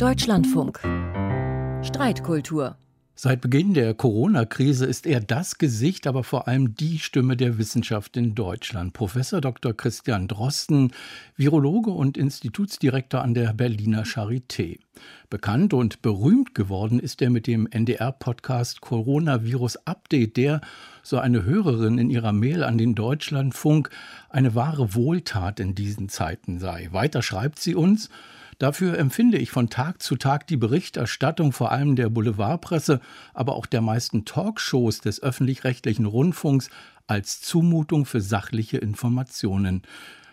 Deutschlandfunk. Streitkultur. Seit Beginn der Corona-Krise ist er das Gesicht, aber vor allem die Stimme der Wissenschaft in Deutschland. Professor Dr. Christian Drosten, Virologe und Institutsdirektor an der Berliner Charité. Bekannt und berühmt geworden ist er mit dem NDR-Podcast Coronavirus Update, der, so eine Hörerin in ihrer Mail an den Deutschlandfunk, eine wahre Wohltat in diesen Zeiten sei. Weiter schreibt sie uns, Dafür empfinde ich von Tag zu Tag die Berichterstattung vor allem der Boulevardpresse, aber auch der meisten Talkshows des öffentlich-rechtlichen Rundfunks als Zumutung für sachliche Informationen.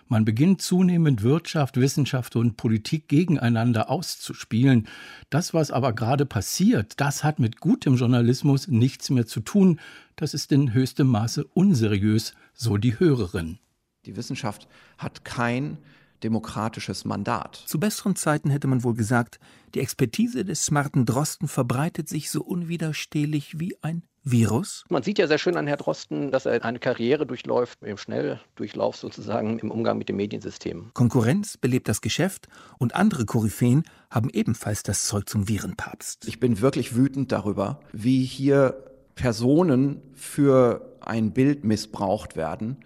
Man beginnt zunehmend Wirtschaft, Wissenschaft und Politik gegeneinander auszuspielen. Das, was aber gerade passiert, das hat mit gutem Journalismus nichts mehr zu tun. Das ist in höchstem Maße unseriös, so die Hörerin. Die Wissenschaft hat kein demokratisches Mandat. Zu besseren Zeiten hätte man wohl gesagt, die Expertise des smarten Drosten verbreitet sich so unwiderstehlich wie ein Virus? Man sieht ja sehr schön an Herrn Drosten, dass er eine Karriere durchläuft, im Schnelldurchlauf sozusagen im Umgang mit dem Mediensystem. Konkurrenz belebt das Geschäft und andere Koryphäen haben ebenfalls das Zeug zum Virenpapst. Ich bin wirklich wütend darüber, wie hier Personen für ein Bild missbraucht werden,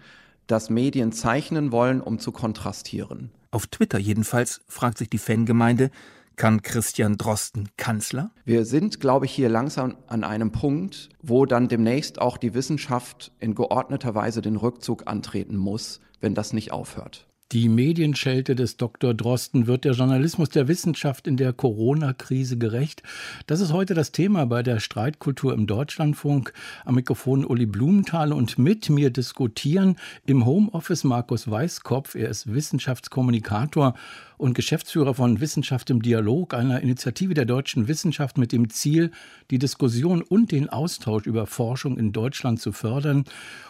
das Medien zeichnen wollen, um zu kontrastieren. Auf Twitter jedenfalls fragt sich die Fangemeinde, kann Christian Drosten Kanzler? Wir sind, glaube ich, hier langsam an einem Punkt, wo dann demnächst auch die Wissenschaft in geordneter Weise den Rückzug antreten muss, wenn das nicht aufhört. Die Medienschelte des Dr. Drosten wird der Journalismus der Wissenschaft in der Corona-Krise gerecht. Das ist heute das Thema bei der Streitkultur im Deutschlandfunk. Am Mikrofon Uli Blumenthal und mit mir diskutieren im Homeoffice Markus Weißkopf. Er ist Wissenschaftskommunikator und Geschäftsführer von Wissenschaft im Dialog, einer Initiative der deutschen Wissenschaft mit dem Ziel, die Diskussion und den Austausch über Forschung in Deutschland zu fördern.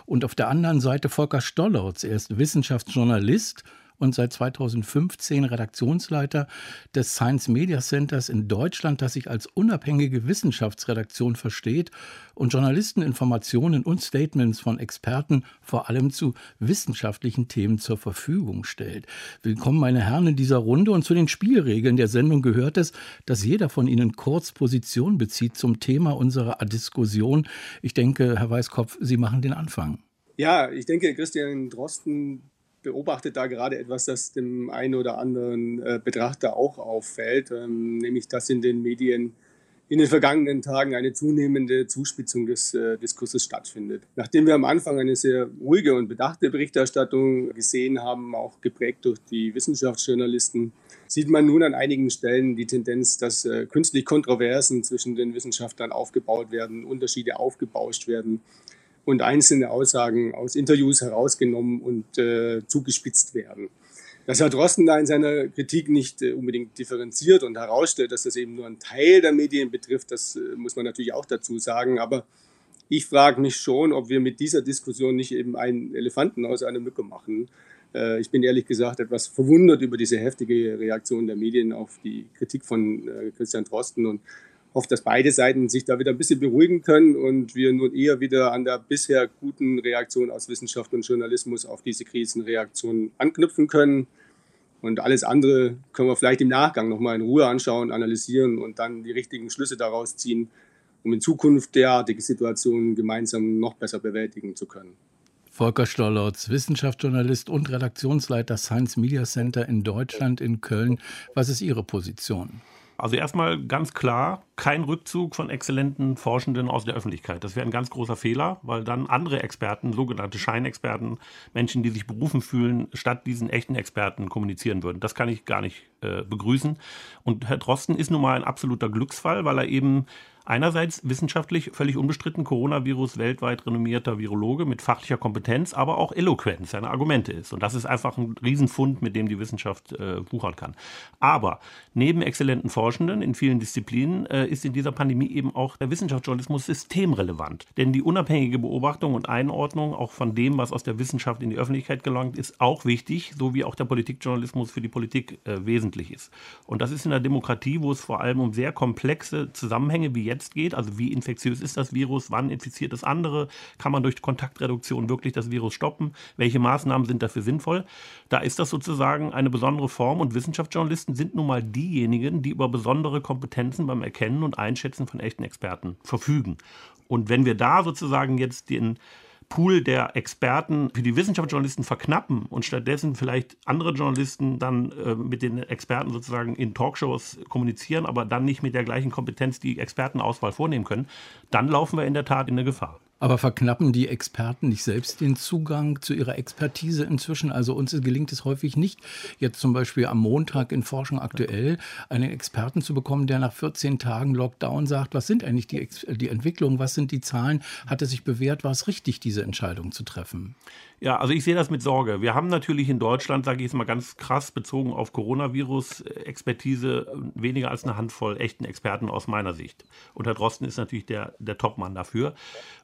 Und auf der anderen Seite Volker Stollertz. Er ist Wissenschaftsjournalist und seit 2015 Redaktionsleiter des Science Media Centers in Deutschland, das sich als unabhängige Wissenschaftsredaktion versteht und Journalisten Informationen und Statements von Experten vor allem zu wissenschaftlichen Themen zur Verfügung stellt. Willkommen, meine Herren, in dieser Runde und zu den Spielregeln der Sendung gehört es, dass jeder von Ihnen kurz Position bezieht zum Thema unserer Diskussion. Ich denke, Herr Weißkopf, Sie machen den Anfang. Ja, ich denke, Christian Drosten beobachtet da gerade etwas, das dem einen oder anderen äh, Betrachter auch auffällt, ähm, nämlich dass in den Medien in den vergangenen Tagen eine zunehmende Zuspitzung des äh, Diskurses stattfindet. Nachdem wir am Anfang eine sehr ruhige und bedachte Berichterstattung gesehen haben, auch geprägt durch die Wissenschaftsjournalisten, sieht man nun an einigen Stellen die Tendenz, dass äh, künstlich Kontroversen zwischen den Wissenschaftlern aufgebaut werden, Unterschiede aufgebauscht werden und einzelne Aussagen aus Interviews herausgenommen und äh, zugespitzt werden. Dass Herr Drosten da in seiner Kritik nicht äh, unbedingt differenziert und herausstellt, dass das eben nur ein Teil der Medien betrifft, das äh, muss man natürlich auch dazu sagen. Aber ich frage mich schon, ob wir mit dieser Diskussion nicht eben einen Elefanten aus einer Mücke machen. Äh, ich bin ehrlich gesagt etwas verwundert über diese heftige Reaktion der Medien auf die Kritik von äh, Christian Drosten und hoffe, dass beide Seiten sich da wieder ein bisschen beruhigen können und wir nun eher wieder an der bisher guten Reaktion aus Wissenschaft und Journalismus auf diese Krisenreaktion anknüpfen können. Und alles andere können wir vielleicht im Nachgang nochmal in Ruhe anschauen, analysieren und dann die richtigen Schlüsse daraus ziehen, um in Zukunft derartige Situationen gemeinsam noch besser bewältigen zu können. Volker Stollertz, Wissenschaftsjournalist und Redaktionsleiter Science Media Center in Deutschland in Köln. Was ist Ihre Position? Also erstmal ganz klar, kein Rückzug von exzellenten Forschenden aus der Öffentlichkeit. Das wäre ein ganz großer Fehler, weil dann andere Experten, sogenannte Scheinexperten, Menschen, die sich berufen fühlen, statt diesen echten Experten kommunizieren würden. Das kann ich gar nicht äh, begrüßen. Und Herr Drosten ist nun mal ein absoluter Glücksfall, weil er eben Einerseits wissenschaftlich völlig unbestritten Coronavirus weltweit renommierter Virologe mit fachlicher Kompetenz, aber auch Eloquenz seine Argumente ist. Und das ist einfach ein Riesenfund, mit dem die Wissenschaft äh, wuchern kann. Aber neben exzellenten Forschenden in vielen Disziplinen äh, ist in dieser Pandemie eben auch der Wissenschaftsjournalismus systemrelevant. Denn die unabhängige Beobachtung und Einordnung auch von dem, was aus der Wissenschaft in die Öffentlichkeit gelangt, ist auch wichtig, so wie auch der Politikjournalismus für die Politik äh, wesentlich ist. Und das ist in der Demokratie, wo es vor allem um sehr komplexe Zusammenhänge wie jetzt geht, also wie infektiös ist das Virus, wann infiziert das andere, kann man durch Kontaktreduktion wirklich das Virus stoppen, welche Maßnahmen sind dafür sinnvoll. Da ist das sozusagen eine besondere Form und Wissenschaftsjournalisten sind nun mal diejenigen, die über besondere Kompetenzen beim Erkennen und Einschätzen von echten Experten verfügen. Und wenn wir da sozusagen jetzt den Pool der Experten für die Wissenschaftsjournalisten verknappen und stattdessen vielleicht andere Journalisten dann äh, mit den Experten sozusagen in Talkshows kommunizieren, aber dann nicht mit der gleichen Kompetenz die Expertenauswahl vornehmen können, dann laufen wir in der Tat in eine Gefahr. Aber verknappen die Experten nicht selbst den Zugang zu ihrer Expertise inzwischen? Also uns gelingt es häufig nicht, jetzt zum Beispiel am Montag in Forschung aktuell einen Experten zu bekommen, der nach 14 Tagen Lockdown sagt, was sind eigentlich die, die Entwicklungen, was sind die Zahlen? Hat es sich bewährt, war es richtig, diese Entscheidung zu treffen? Ja, also ich sehe das mit Sorge. Wir haben natürlich in Deutschland, sage ich jetzt mal ganz krass bezogen auf Coronavirus-Expertise, weniger als eine Handvoll echten Experten aus meiner Sicht. Und Herr Drosten ist natürlich der, der Topmann dafür.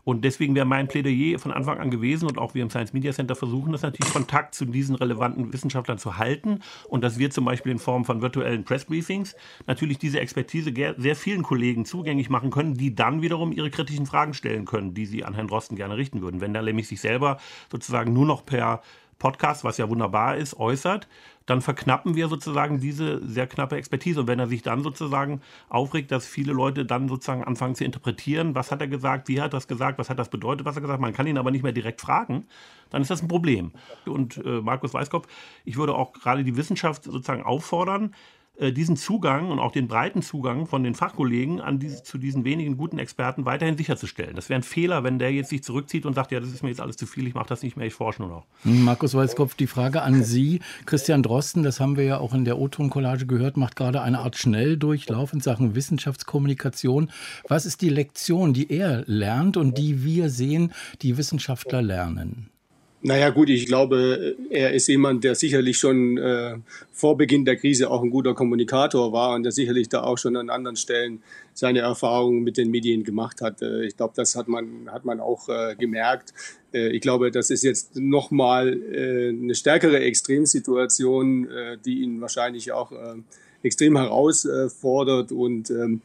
Und deswegen wäre mein Plädoyer von Anfang an gewesen und auch wir im Science Media Center versuchen das natürlich Kontakt zu diesen relevanten Wissenschaftlern zu halten und dass wir zum Beispiel in Form von virtuellen Pressbriefings natürlich diese Expertise sehr vielen Kollegen zugänglich machen können, die dann wiederum ihre kritischen Fragen stellen können, die sie an Herrn Drosten gerne richten würden. Wenn er nämlich sich selber sozusagen nur noch per Podcast, was ja wunderbar ist, äußert, dann verknappen wir sozusagen diese sehr knappe Expertise. Und wenn er sich dann sozusagen aufregt, dass viele Leute dann sozusagen anfangen zu interpretieren, was hat er gesagt, wie hat er das gesagt, was hat das bedeutet, was er gesagt, man kann ihn aber nicht mehr direkt fragen, dann ist das ein Problem. Und äh, Markus Weiskopf, ich würde auch gerade die Wissenschaft sozusagen auffordern, diesen Zugang und auch den breiten Zugang von den Fachkollegen an diese, zu diesen wenigen guten Experten weiterhin sicherzustellen. Das wäre ein Fehler, wenn der jetzt sich zurückzieht und sagt, ja, das ist mir jetzt alles zu viel, ich mache das nicht mehr, ich forsche nur noch. Markus Weißkopf, die Frage an Sie. Christian Drosten, das haben wir ja auch in der O-Ton-Collage gehört, macht gerade eine Art Schnelldurchlauf in Sachen Wissenschaftskommunikation. Was ist die Lektion, die er lernt und die wir sehen, die Wissenschaftler lernen? Naja gut, ich glaube, er ist jemand, der sicherlich schon äh, vor Beginn der Krise auch ein guter Kommunikator war und der sicherlich da auch schon an anderen Stellen seine Erfahrungen mit den Medien gemacht hat. Äh, ich glaube, das hat man, hat man auch äh, gemerkt. Äh, ich glaube, das ist jetzt nochmal äh, eine stärkere Extremsituation, äh, die ihn wahrscheinlich auch äh, extrem herausfordert und ähm,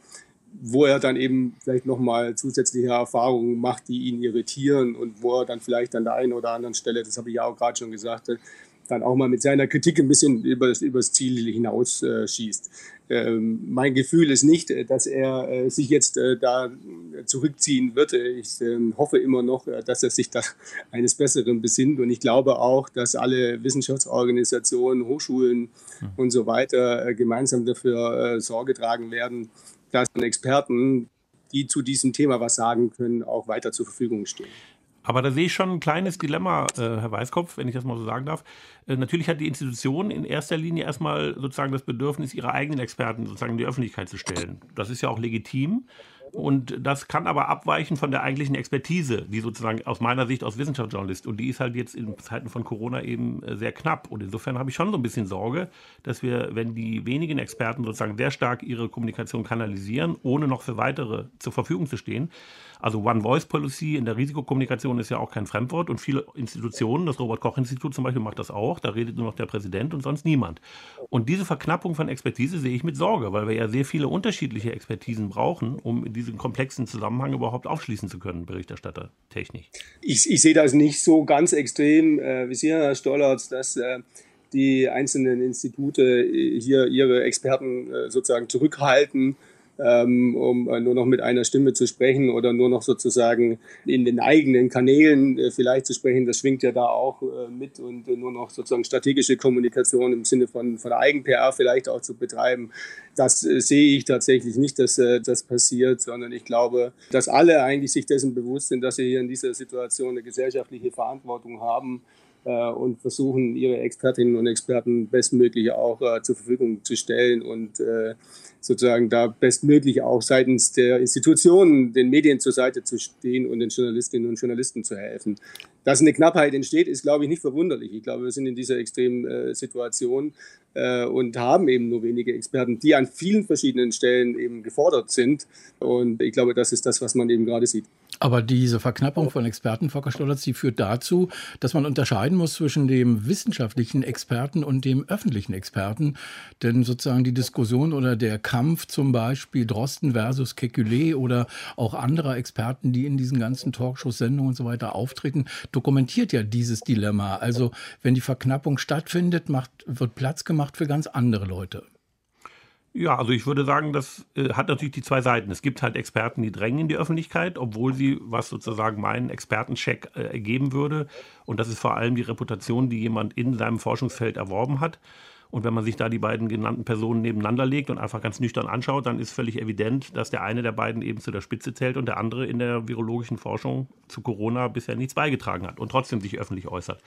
wo er dann eben vielleicht nochmal zusätzliche Erfahrungen macht, die ihn irritieren und wo er dann vielleicht an der einen oder anderen Stelle, das habe ich ja auch gerade schon gesagt, dann auch mal mit seiner Kritik ein bisschen über das, über das Ziel hinaus äh, schießt. Ähm, mein Gefühl ist nicht, dass er äh, sich jetzt äh, da zurückziehen wird. Ich äh, hoffe immer noch, äh, dass er sich da eines Besseren besinnt. Und ich glaube auch, dass alle Wissenschaftsorganisationen, Hochschulen hm. und so weiter äh, gemeinsam dafür Sorge tragen werden, dass Experten, die zu diesem Thema was sagen können, auch weiter zur Verfügung stehen. Aber da sehe ich schon ein kleines Dilemma, äh, Herr Weißkopf, wenn ich das mal so sagen darf. Äh, natürlich hat die Institution in erster Linie erstmal sozusagen das Bedürfnis, ihre eigenen Experten sozusagen in die Öffentlichkeit zu stellen. Das ist ja auch legitim. Und das kann aber abweichen von der eigentlichen Expertise, die sozusagen aus meiner Sicht als Wissenschaftsjournalist, und die ist halt jetzt in Zeiten von Corona eben äh, sehr knapp. Und insofern habe ich schon so ein bisschen Sorge, dass wir, wenn die wenigen Experten sozusagen sehr stark ihre Kommunikation kanalisieren, ohne noch für weitere zur Verfügung zu stehen, also One-Voice-Policy in der Risikokommunikation ist ja auch kein Fremdwort und viele Institutionen, das Robert-Koch-Institut zum Beispiel macht das auch, da redet nur noch der Präsident und sonst niemand. Und diese Verknappung von Expertise sehe ich mit Sorge, weil wir ja sehr viele unterschiedliche Expertisen brauchen, um diesen komplexen Zusammenhang überhaupt aufschließen zu können, Berichterstattertechnisch. Ich, ich sehe das nicht so ganz extrem äh, wie Sie, Herr Stollertz, dass äh, die einzelnen Institute hier ihre Experten äh, sozusagen zurückhalten ähm, um äh, nur noch mit einer Stimme zu sprechen oder nur noch sozusagen in den eigenen Kanälen äh, vielleicht zu sprechen. Das schwingt ja da auch äh, mit und nur noch sozusagen strategische Kommunikation im Sinne von, von Eigen-PR vielleicht auch zu betreiben. Das sehe ich tatsächlich nicht, dass das passiert, sondern ich glaube, dass alle eigentlich sich dessen bewusst sind, dass sie hier in dieser Situation eine gesellschaftliche Verantwortung haben und versuchen, ihre Expertinnen und Experten bestmöglich auch zur Verfügung zu stellen und sozusagen da bestmöglich auch seitens der Institutionen den Medien zur Seite zu stehen und den Journalistinnen und Journalisten zu helfen. Dass eine Knappheit entsteht, ist, glaube ich, nicht verwunderlich. Ich glaube, wir sind in dieser extremen äh, Situation äh, und haben eben nur wenige Experten, die an vielen verschiedenen Stellen eben gefordert sind. Und ich glaube, das ist das, was man eben gerade sieht. Aber diese Verknappung von Experten, Volker Stollerz, die führt dazu, dass man unterscheiden muss zwischen dem wissenschaftlichen Experten und dem öffentlichen Experten. Denn sozusagen die Diskussion oder der Kampf zum Beispiel Drosten versus Kekulé oder auch anderer Experten, die in diesen ganzen Talkshows, Sendungen und so weiter auftreten, dokumentiert ja dieses Dilemma. Also wenn die Verknappung stattfindet, macht, wird Platz gemacht für ganz andere Leute. Ja, also ich würde sagen, das äh, hat natürlich die zwei Seiten. Es gibt halt Experten, die drängen in die Öffentlichkeit, obwohl sie, was sozusagen meinen Expertencheck äh, ergeben würde, und das ist vor allem die Reputation, die jemand in seinem Forschungsfeld erworben hat, und wenn man sich da die beiden genannten Personen nebeneinander legt und einfach ganz nüchtern anschaut, dann ist völlig evident, dass der eine der beiden eben zu der Spitze zählt und der andere in der virologischen Forschung zu Corona bisher nichts beigetragen hat und trotzdem sich öffentlich äußert.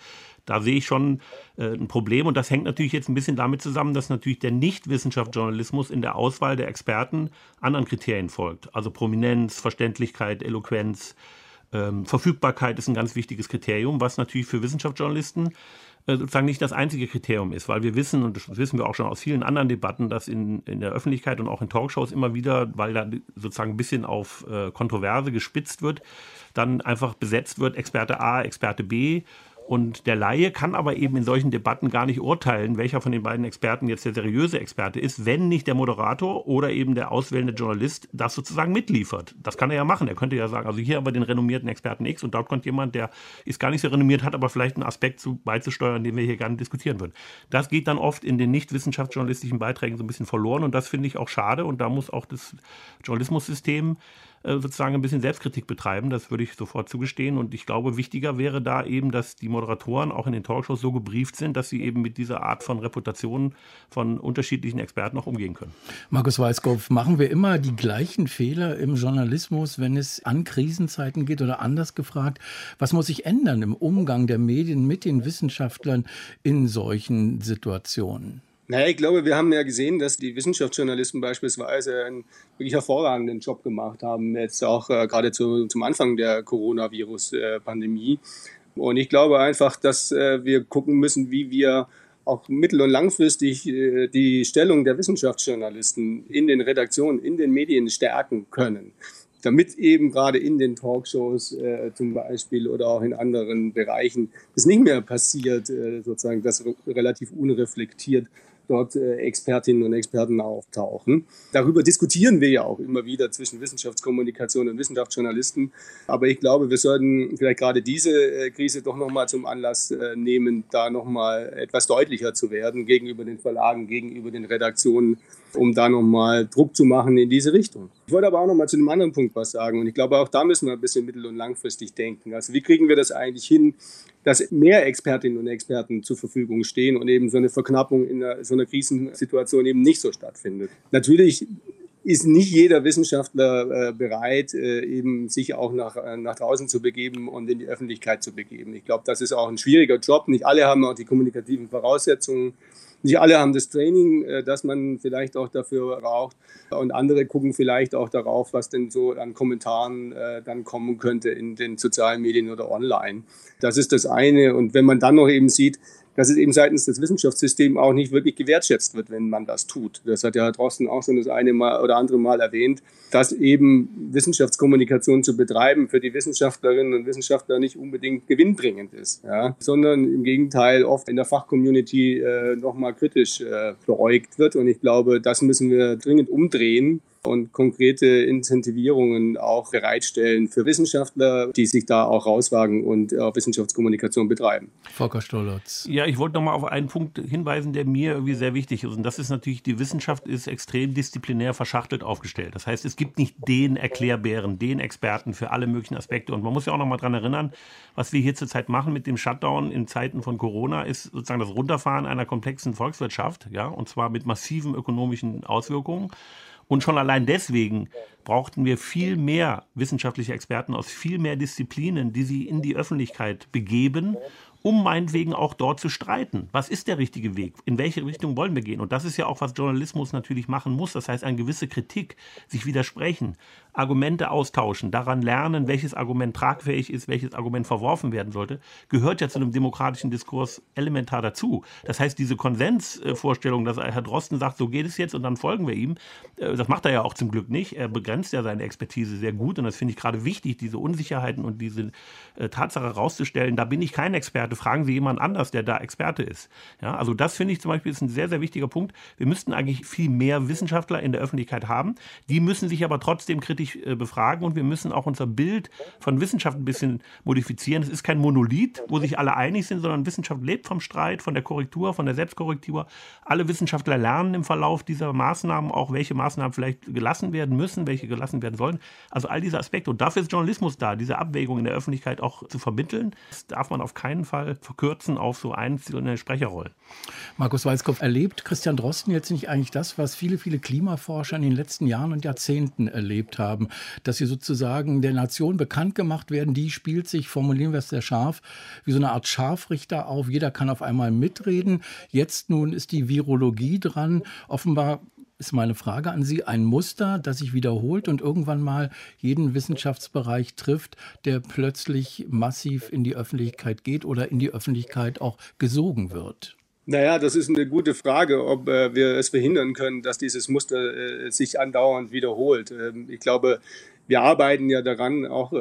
Da sehe ich schon äh, ein Problem und das hängt natürlich jetzt ein bisschen damit zusammen, dass natürlich der Nicht-Wissenschaftsjournalismus in der Auswahl der Experten anderen Kriterien folgt. Also Prominenz, Verständlichkeit, Eloquenz, ähm, Verfügbarkeit ist ein ganz wichtiges Kriterium, was natürlich für Wissenschaftsjournalisten äh, sozusagen nicht das einzige Kriterium ist, weil wir wissen, und das wissen wir auch schon aus vielen anderen Debatten, dass in, in der Öffentlichkeit und auch in Talkshows immer wieder, weil da sozusagen ein bisschen auf äh, Kontroverse gespitzt wird, dann einfach besetzt wird, Experte A, Experte B und der Laie kann aber eben in solchen Debatten gar nicht urteilen, welcher von den beiden Experten jetzt der seriöse Experte ist, wenn nicht der Moderator oder eben der auswählende Journalist das sozusagen mitliefert. Das kann er ja machen. Er könnte ja sagen, also hier haben wir den renommierten Experten X und dort kommt jemand, der ist gar nicht so renommiert, hat aber vielleicht einen Aspekt zu, beizusteuern, den wir hier gerne diskutieren würden. Das geht dann oft in den nicht wissenschaftsjournalistischen Beiträgen so ein bisschen verloren und das finde ich auch schade und da muss auch das Journalismussystem sozusagen ein bisschen Selbstkritik betreiben. Das würde ich sofort zugestehen. Und ich glaube, wichtiger wäre da eben, dass die Moderatoren auch in den Talkshows so gebrieft sind, dass sie eben mit dieser Art von Reputation von unterschiedlichen Experten auch umgehen können. Markus Weiskopf, machen wir immer die gleichen Fehler im Journalismus, wenn es an Krisenzeiten geht oder anders gefragt, was muss sich ändern im Umgang der Medien mit den Wissenschaftlern in solchen Situationen? Naja, ich glaube, wir haben ja gesehen, dass die Wissenschaftsjournalisten beispielsweise einen wirklich hervorragenden Job gemacht haben, jetzt auch äh, gerade zu, zum Anfang der Coronavirus-Pandemie. Und ich glaube einfach, dass äh, wir gucken müssen, wie wir auch mittel- und langfristig äh, die Stellung der Wissenschaftsjournalisten in den Redaktionen, in den Medien stärken können damit eben gerade in den Talkshows äh, zum Beispiel oder auch in anderen Bereichen es nicht mehr passiert, äh, sozusagen das relativ unreflektiert dort äh, Expertinnen und Experten auftauchen. Darüber diskutieren wir ja auch immer wieder zwischen Wissenschaftskommunikation und Wissenschaftsjournalisten. Aber ich glaube, wir sollten vielleicht gerade diese äh, Krise doch nochmal zum Anlass äh, nehmen, da nochmal etwas deutlicher zu werden gegenüber den Verlagen, gegenüber den Redaktionen, um da nochmal Druck zu machen in diese Richtung. Ich wollte aber auch nochmal zu einem anderen Punkt was sagen. Und ich glaube, auch da müssen wir ein bisschen mittel- und langfristig denken. Also wie kriegen wir das eigentlich hin, dass mehr Expertinnen und Experten zur Verfügung stehen und eben so eine Verknappung in einer, so einer Krisensituation eben nicht so stattfindet. Natürlich ist nicht jeder Wissenschaftler äh, bereit, äh, eben sich auch nach, äh, nach draußen zu begeben und in die Öffentlichkeit zu begeben. Ich glaube, das ist auch ein schwieriger Job. Nicht alle haben auch die kommunikativen Voraussetzungen. Nicht alle haben das Training, äh, das man vielleicht auch dafür braucht. Und andere gucken vielleicht auch darauf, was denn so an Kommentaren äh, dann kommen könnte in den sozialen Medien oder online. Das ist das eine. Und wenn man dann noch eben sieht, dass es eben seitens des Wissenschaftssystems auch nicht wirklich gewertschätzt wird, wenn man das tut. Das hat ja Herr Drosten auch schon das eine Mal oder andere Mal erwähnt, dass eben Wissenschaftskommunikation zu betreiben für die Wissenschaftlerinnen und Wissenschaftler nicht unbedingt gewinnbringend ist, ja, sondern im Gegenteil oft in der Fachcommunity äh, nochmal kritisch äh, beäugt wird. Und ich glaube, das müssen wir dringend umdrehen und konkrete Incentivierungen auch bereitstellen für Wissenschaftler, die sich da auch rauswagen und äh, Wissenschaftskommunikation betreiben. Volker Stolotz. Ja, ich wollte noch mal auf einen Punkt hinweisen, der mir irgendwie sehr wichtig ist. Und das ist natürlich, die Wissenschaft ist extrem disziplinär verschachtelt aufgestellt. Das heißt, es gibt nicht den Erklärbären, den Experten für alle möglichen Aspekte. Und man muss ja auch noch mal dran erinnern, was wir hier zurzeit machen mit dem Shutdown in Zeiten von Corona, ist sozusagen das Runterfahren einer komplexen Volkswirtschaft, ja, und zwar mit massiven ökonomischen Auswirkungen. Und schon allein deswegen brauchten wir viel mehr wissenschaftliche Experten aus viel mehr Disziplinen, die sie in die Öffentlichkeit begeben um meinetwegen auch dort zu streiten. Was ist der richtige Weg? In welche Richtung wollen wir gehen? Und das ist ja auch, was Journalismus natürlich machen muss. Das heißt, eine gewisse Kritik, sich widersprechen, Argumente austauschen, daran lernen, welches Argument tragfähig ist, welches Argument verworfen werden sollte, gehört ja zu einem demokratischen Diskurs elementar dazu. Das heißt, diese Konsensvorstellung, dass Herr Drosten sagt, so geht es jetzt und dann folgen wir ihm, äh, das macht er ja auch zum Glück nicht. Er begrenzt ja seine Expertise sehr gut und das finde ich gerade wichtig, diese Unsicherheiten und diese äh, Tatsache herauszustellen. Da bin ich kein Experte fragen Sie jemand anders, der da Experte ist. Ja, also das finde ich zum Beispiel ist ein sehr, sehr wichtiger Punkt. Wir müssten eigentlich viel mehr Wissenschaftler in der Öffentlichkeit haben. Die müssen sich aber trotzdem kritisch äh, befragen und wir müssen auch unser Bild von Wissenschaft ein bisschen modifizieren. Es ist kein Monolith, wo sich alle einig sind, sondern Wissenschaft lebt vom Streit, von der Korrektur, von der Selbstkorrektur. Alle Wissenschaftler lernen im Verlauf dieser Maßnahmen auch, welche Maßnahmen vielleicht gelassen werden müssen, welche gelassen werden sollen. Also all diese Aspekte. Und dafür ist Journalismus da, diese Abwägung in der Öffentlichkeit auch zu vermitteln. Das darf man auf keinen Fall verkürzen auf so einzelne Sprecherrollen. Markus Weißkopf, erlebt Christian Drosten jetzt nicht eigentlich das, was viele, viele Klimaforscher in den letzten Jahren und Jahrzehnten erlebt haben, dass sie sozusagen der Nation bekannt gemacht werden, die spielt sich, formulieren wir es sehr scharf, wie so eine Art Scharfrichter auf, jeder kann auf einmal mitreden. Jetzt nun ist die Virologie dran. Offenbar ist meine Frage an Sie, ein Muster, das sich wiederholt und irgendwann mal jeden Wissenschaftsbereich trifft, der plötzlich massiv in die Öffentlichkeit geht oder in die Öffentlichkeit auch gesogen wird? Naja, das ist eine gute Frage, ob äh, wir es verhindern können, dass dieses Muster äh, sich andauernd wiederholt. Ähm, ich glaube, wir arbeiten ja daran, auch äh,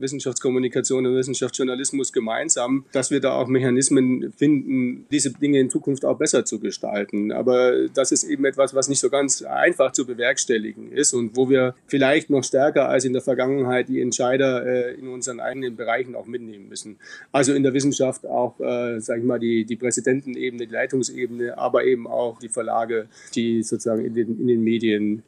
Wissenschaftskommunikation und Wissenschaftsjournalismus gemeinsam, dass wir da auch Mechanismen finden, diese Dinge in Zukunft auch besser zu gestalten. Aber das ist eben etwas, was nicht so ganz einfach zu bewerkstelligen ist und wo wir vielleicht noch stärker als in der Vergangenheit die Entscheider äh, in unseren eigenen Bereichen auch mitnehmen müssen. Also in der Wissenschaft auch, äh, sage ich mal, die, die Präsidentenebene, die Leitungsebene, aber eben auch die Verlage, die sozusagen in den, in den Medien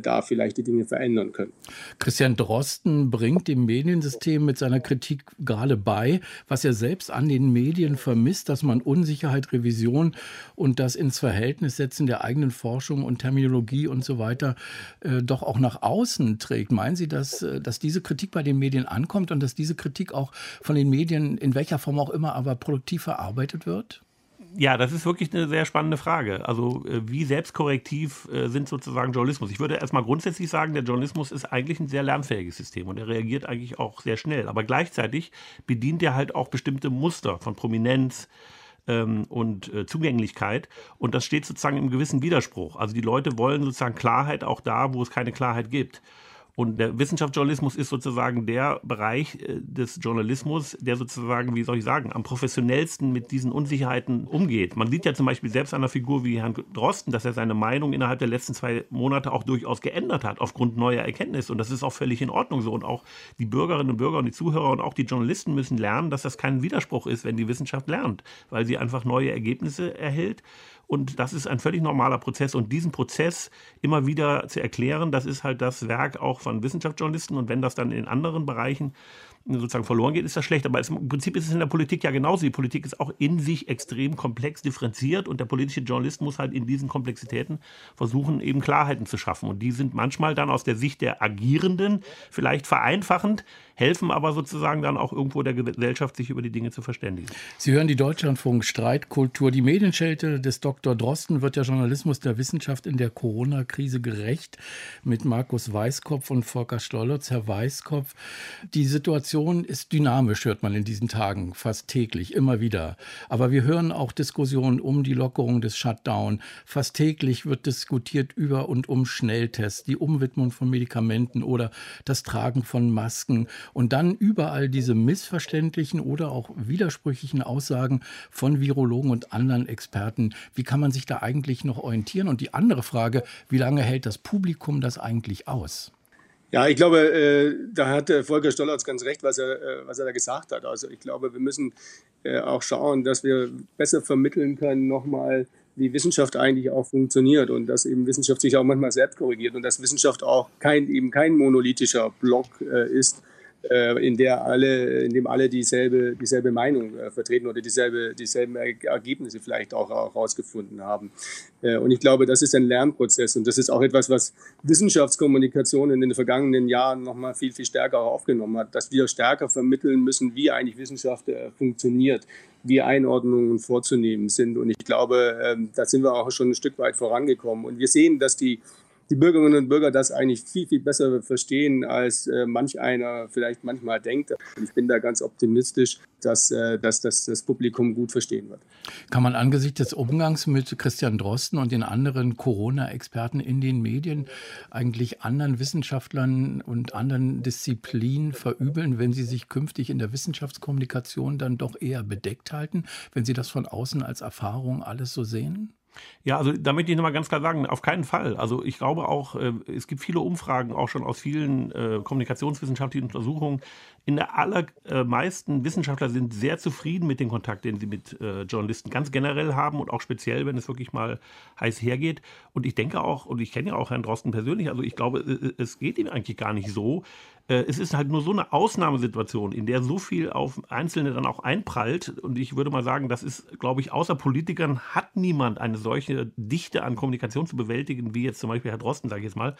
da vielleicht die Dinge verändern können. Christian Drosten bringt dem Mediensystem mit seiner Kritik gerade bei, was er selbst an den Medien vermisst, dass man Unsicherheit, Revision und das ins Verhältnis setzen der eigenen Forschung und Terminologie und so weiter äh, doch auch nach außen trägt. Meinen Sie, dass, äh, dass diese Kritik bei den Medien ankommt und dass diese Kritik auch von den Medien in welcher Form auch immer aber produktiv verarbeitet wird? Ja, das ist wirklich eine sehr spannende Frage. Also äh, wie selbstkorrektiv äh, sind sozusagen Journalismus? Ich würde erstmal grundsätzlich sagen, der Journalismus ist eigentlich ein sehr lernfähiges System und er reagiert eigentlich auch sehr schnell. Aber gleichzeitig bedient er halt auch bestimmte Muster von Prominenz, ähm, und äh, Zugänglichkeit. Und das steht sozusagen im gewissen Widerspruch. Also die Leute wollen sozusagen Klarheit auch da, wo es keine Klarheit gibt. Und der Wissenschaftsjournalismus ist sozusagen der Bereich äh, des Journalismus, der sozusagen, wie soll ich sagen, am professionellsten mit diesen Unsicherheiten umgeht. Man sieht ja zum Beispiel selbst an einer Figur wie Herrn Drosten, dass er seine Meinung innerhalb der letzten zwei Monate auch durchaus geändert hat, aufgrund neuer Erkenntnisse. Und das ist auch völlig in Ordnung so. Und auch die Bürgerinnen und Bürger und die Zuhörer und auch die Journalisten müssen lernen, dass das kein Widerspruch ist, wenn die Wissenschaft lernt, weil sie einfach neue Ergebnisse erhält und das ist ein völlig normaler Prozess. Und diesen Prozess immer wieder zu erklären, das ist halt das Werk auch von Wissenschaftsjournalisten. Und wenn das dann in anderen Bereichen sozusagen verloren geht, ist das schlecht. Aber es, im Prinzip ist es in der Politik ja genauso. Die Politik ist auch in sich extrem komplex differenziert und der politische Journalist muss halt in diesen Komplexitäten versuchen, eben Klarheiten zu schaffen. Und die sind manchmal dann aus der Sicht der Agierenden vielleicht vereinfachend, helfen aber sozusagen dann auch irgendwo der Gesellschaft, sich über die Dinge zu verständigen. Sie hören die Deutschlandfunk Streitkultur. Die Medienschelte des Dr. Drosten wird der Journalismus der Wissenschaft in der Corona-Krise gerecht mit Markus Weißkopf und Volker Stollertz. Herr Weißkopf, die Situation ist dynamisch, hört man in diesen Tagen fast täglich, immer wieder. Aber wir hören auch Diskussionen um die Lockerung des Shutdown. Fast täglich wird diskutiert über und um Schnelltests, die Umwidmung von Medikamenten oder das Tragen von Masken und dann überall diese missverständlichen oder auch widersprüchlichen Aussagen von Virologen und anderen Experten. Wie kann man sich da eigentlich noch orientieren? Und die andere Frage, wie lange hält das Publikum das eigentlich aus? Ja, ich glaube, äh, da hat äh, Volker Stollertz ganz recht, was er, äh, was er da gesagt hat. Also ich glaube, wir müssen auch schauen, dass wir besser vermitteln können, nochmal, wie Wissenschaft eigentlich auch funktioniert und dass eben Wissenschaft sich auch manchmal selbst korrigiert und dass Wissenschaft auch kein, eben kein monolithischer Block ist, in der alle, in dem alle dieselbe, dieselbe Meinung äh, vertreten oder dieselbe, dieselben Ergebnisse vielleicht auch herausgefunden haben. Äh, und ich glaube, das ist ein Lernprozess und das ist auch etwas, was Wissenschaftskommunikation in den vergangenen Jahren nochmal viel, viel stärker aufgenommen hat, dass wir stärker vermitteln müssen, wie eigentlich Wissenschaft äh, funktioniert, wie Einordnungen vorzunehmen sind. Und ich glaube, ähm, da sind wir auch schon ein Stück weit vorangekommen. Und wir sehen, dass die die Bürgerinnen und Bürger das eigentlich viel, viel besser verstehen, als äh, manch einer vielleicht manchmal denkt. Ich bin da ganz optimistisch, dass, äh, dass das, das Publikum gut verstehen wird. Kann man angesichts des Umgangs mit Christian Drosten und den anderen Corona-Experten in den Medien eigentlich anderen Wissenschaftlern und anderen Disziplinen verübeln, wenn sie sich künftig in der Wissenschaftskommunikation dann doch eher bedeckt halten, wenn sie das von außen als Erfahrung alles so sehen? Ja, also da möchte ich nochmal ganz klar sagen, auf keinen Fall. Also ich glaube auch, äh, es gibt viele Umfragen, auch schon aus vielen äh, kommunikationswissenschaftlichen Untersuchungen. In der allermeisten Wissenschaftler sind sehr zufrieden mit dem Kontakt, den sie mit äh, Journalisten ganz generell haben und auch speziell, wenn es wirklich mal heiß hergeht. Und ich denke auch, und ich kenne ja auch Herrn Drosten persönlich, also ich glaube, es geht ihm eigentlich gar nicht so, es ist halt nur so eine Ausnahmesituation, in der so viel auf Einzelne dann auch einprallt. Und ich würde mal sagen, das ist, glaube ich, außer Politikern hat niemand eine solche Dichte an Kommunikation zu bewältigen, wie jetzt zum Beispiel Herr Drosten, sage ich jetzt mal.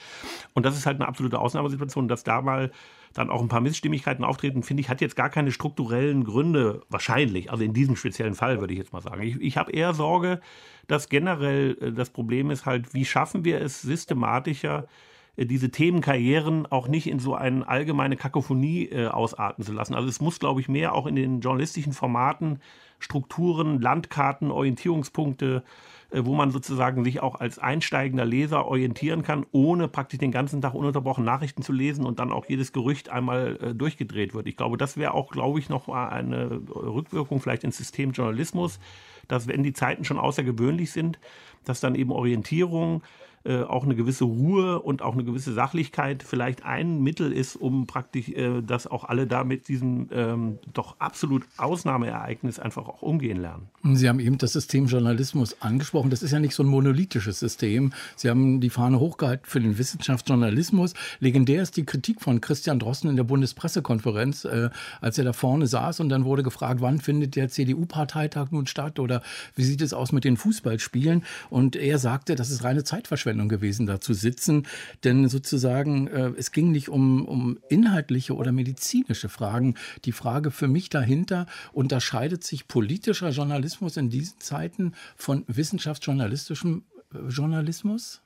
Und das ist halt eine absolute Ausnahmesituation, dass da mal dann auch ein paar Missstimmigkeiten auftreten, finde ich, hat jetzt gar keine strukturellen Gründe, wahrscheinlich. Also in diesem speziellen Fall würde ich jetzt mal sagen. Ich, ich habe eher Sorge, dass generell äh, das Problem ist halt, wie schaffen wir es systematischer, äh, diese Themenkarrieren auch nicht in so eine allgemeine Kakophonie äh, ausarten zu lassen. Also es muss, glaube ich, mehr auch in den journalistischen Formaten Strukturen, Landkarten, Orientierungspunkte, äh, wo man sozusagen sich auch als einsteigender Leser orientieren kann, ohne praktisch den ganzen Tag ununterbrochen Nachrichten zu lesen und dann auch jedes Gerücht einmal äh, durchgedreht wird. Ich glaube, das wäre auch, glaube ich, noch eine Rückwirkung vielleicht ins System Journalismus, dass wenn die Zeiten schon außergewöhnlich sind, dass dann eben Orientierung, äh, auch eine gewisse Ruhe und auch eine gewisse Sachlichkeit vielleicht ein Mittel ist, um praktisch, äh, dass auch alle da mit diesem ähm, doch absolut Ausnahmeereignis einfach auch umgehen lernen. Sie haben eben das System Journalismus angesprochen. Das ist ja nicht so ein monolithisches System. Sie haben die Fahne hochgehalten für den Wissenschaftsjournalismus. Legendär ist die Kritik von Christian Drosten in der Bundespressekonferenz, äh, als er da vorne saß und dann wurde gefragt, wann findet der CDU-Parteitag nun statt oder wie sieht es aus mit den Fußballspielen? Und er sagte, das ist reine Zeitverschwendung. Aufwendung gewesen, da zu sitzen. Denn sozusagen, äh, es ging nicht um, um inhaltliche oder medizinische Fragen. Die Frage für mich dahinter, unterscheidet sich politischer Journalismus in diesen Zeiten von wissenschaftsjournalistischem äh, Journalismus?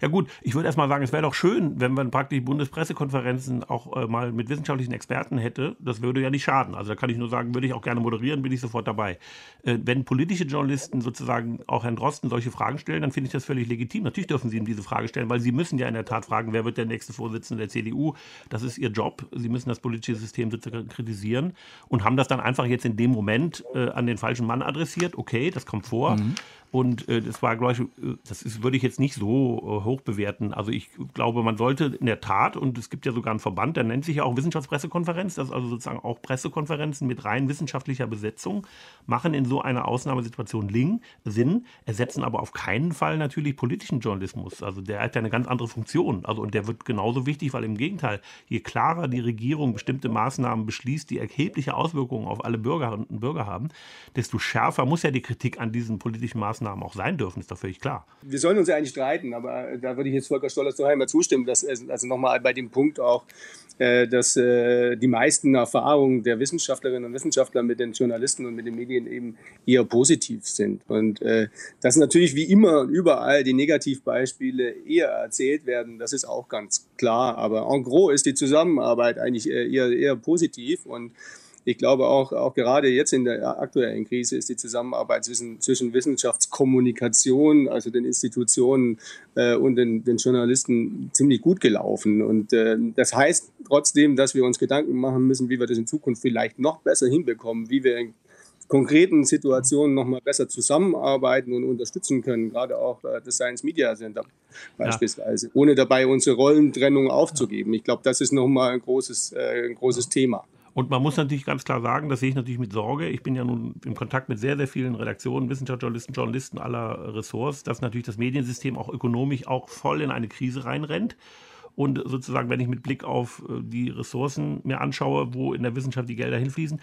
Ja gut, ich würde erstmal sagen, es wäre doch schön, wenn man praktisch Bundespressekonferenzen auch äh, mal mit wissenschaftlichen Experten hätte. Das würde ja nicht schaden. Also da kann ich nur sagen, würde ich auch gerne moderieren, bin ich sofort dabei. Äh, wenn politische Journalisten sozusagen auch Herrn Drosten solche Fragen stellen, dann finde ich das völlig legitim. Natürlich dürfen sie ihm diese Frage stellen, weil sie müssen ja in der Tat fragen, wer wird der nächste Vorsitzende der CDU. Das ist ihr Job. Sie müssen das politische System sozusagen kritisieren und haben das dann einfach jetzt in dem Moment äh, an den falschen Mann adressiert. Okay, das kommt vor. Mhm. Und äh, das war, glaube ich, äh, das ist, würde ich jetzt nicht so äh, hoch bewerten. Also ich glaube, man sollte in der Tat, und es gibt ja sogar einen Verband, der nennt sich ja auch Wissenschaftspressekonferenz, das ist also sozusagen auch Pressekonferenzen mit rein wissenschaftlicher Besetzung, machen in so einer Ausnahmesituation Ling, Sinn, ersetzen aber auf keinen Fall natürlich politischen Journalismus. Also der hat ja eine ganz andere Funktion. Also und der wird genauso wichtig, weil im Gegenteil, je klarer die Regierung bestimmte Maßnahmen beschließt, die erhebliche Auswirkungen auf alle Bürgerinnen und Bürger haben, desto schärfer muss ja die Kritik an diesen politischen Maßnahmen Maßnahmen auch sein dürfen, ist doch völlig klar. Wir sollen uns ja eigentlich streiten, aber da würde ich jetzt Volker Stoller zu einmal zustimmen, dass also nochmal bei dem Punkt auch, äh, dass äh, die meisten Erfahrungen der Wissenschaftlerinnen und Wissenschaftler mit den Journalisten und mit den Medien eben eher positiv sind. Und äh, dass natürlich wie immer überall die Negativbeispiele eher erzählt werden, das ist auch ganz klar. Aber en gros ist die Zusammenarbeit eigentlich eher, eher positiv und ich glaube auch, auch gerade jetzt in der aktuellen Krise ist die Zusammenarbeit zwischen, zwischen Wissenschaftskommunikation, also den Institutionen äh, und den, den Journalisten ziemlich gut gelaufen. Und äh, das heißt trotzdem, dass wir uns Gedanken machen müssen, wie wir das in Zukunft vielleicht noch besser hinbekommen, wie wir in konkreten Situationen noch mal besser zusammenarbeiten und unterstützen können, gerade auch äh, das Science Media Center beispielsweise, ja. ohne dabei unsere Rollentrennung aufzugeben. Ich glaube, das ist noch mal ein großes, äh, ein großes Thema. Und man muss natürlich ganz klar sagen, das sehe ich natürlich mit Sorge. Ich bin ja nun im Kontakt mit sehr, sehr vielen Redaktionen, Wissenschaftsjournalisten, Journalisten aller Ressorts, dass natürlich das Mediensystem auch ökonomisch auch voll in eine Krise reinrennt. Und sozusagen, wenn ich mit Blick auf äh, die Ressourcen mir anschaue, wo in der Wissenschaft die Gelder hinfließen,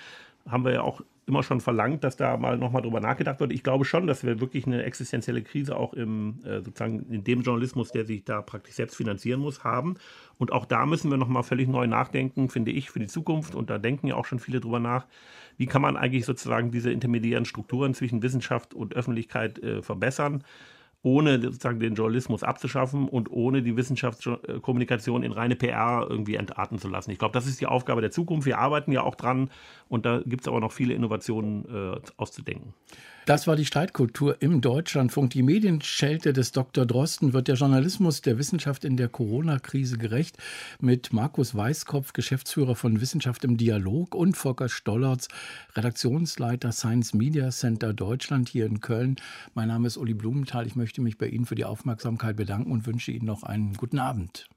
haben wir ja auch immer schon verlangt, dass da mal nochmal drüber nachgedacht wird. Ich glaube schon, dass wir wirklich eine existenzielle Krise auch im, äh, sozusagen in dem Journalismus, der sich da praktisch selbst finanzieren muss, haben. Und auch da müssen wir nochmal völlig neu nachdenken, finde ich, für die Zukunft. Und da denken ja auch schon viele drüber nach. Wie kann man eigentlich sozusagen diese intermediären Strukturen zwischen Wissenschaft und Öffentlichkeit äh, verbessern? Ohne sozusagen den Journalismus abzuschaffen und ohne die Wissenschaftskommunikation in reine PR irgendwie entarten zu lassen. Ich glaube, das ist die Aufgabe der Zukunft. Wir arbeiten ja auch dran und da gibt es aber noch viele Innovationen äh, auszudenken. Das war die Streitkultur im Deutschlandfunk. Die Medienschelte des Dr. Drosten wird der Journalismus der Wissenschaft in der Corona-Krise gerecht. Mit Markus Weißkopf, Geschäftsführer von Wissenschaft im Dialog und Volker Stollertz, Redaktionsleiter Science Media Center Deutschland hier in Köln. Mein Name ist Uli Blumenthal. Ich möchte mich bei Ihnen für die Aufmerksamkeit bedanken und wünsche Ihnen noch einen guten Abend.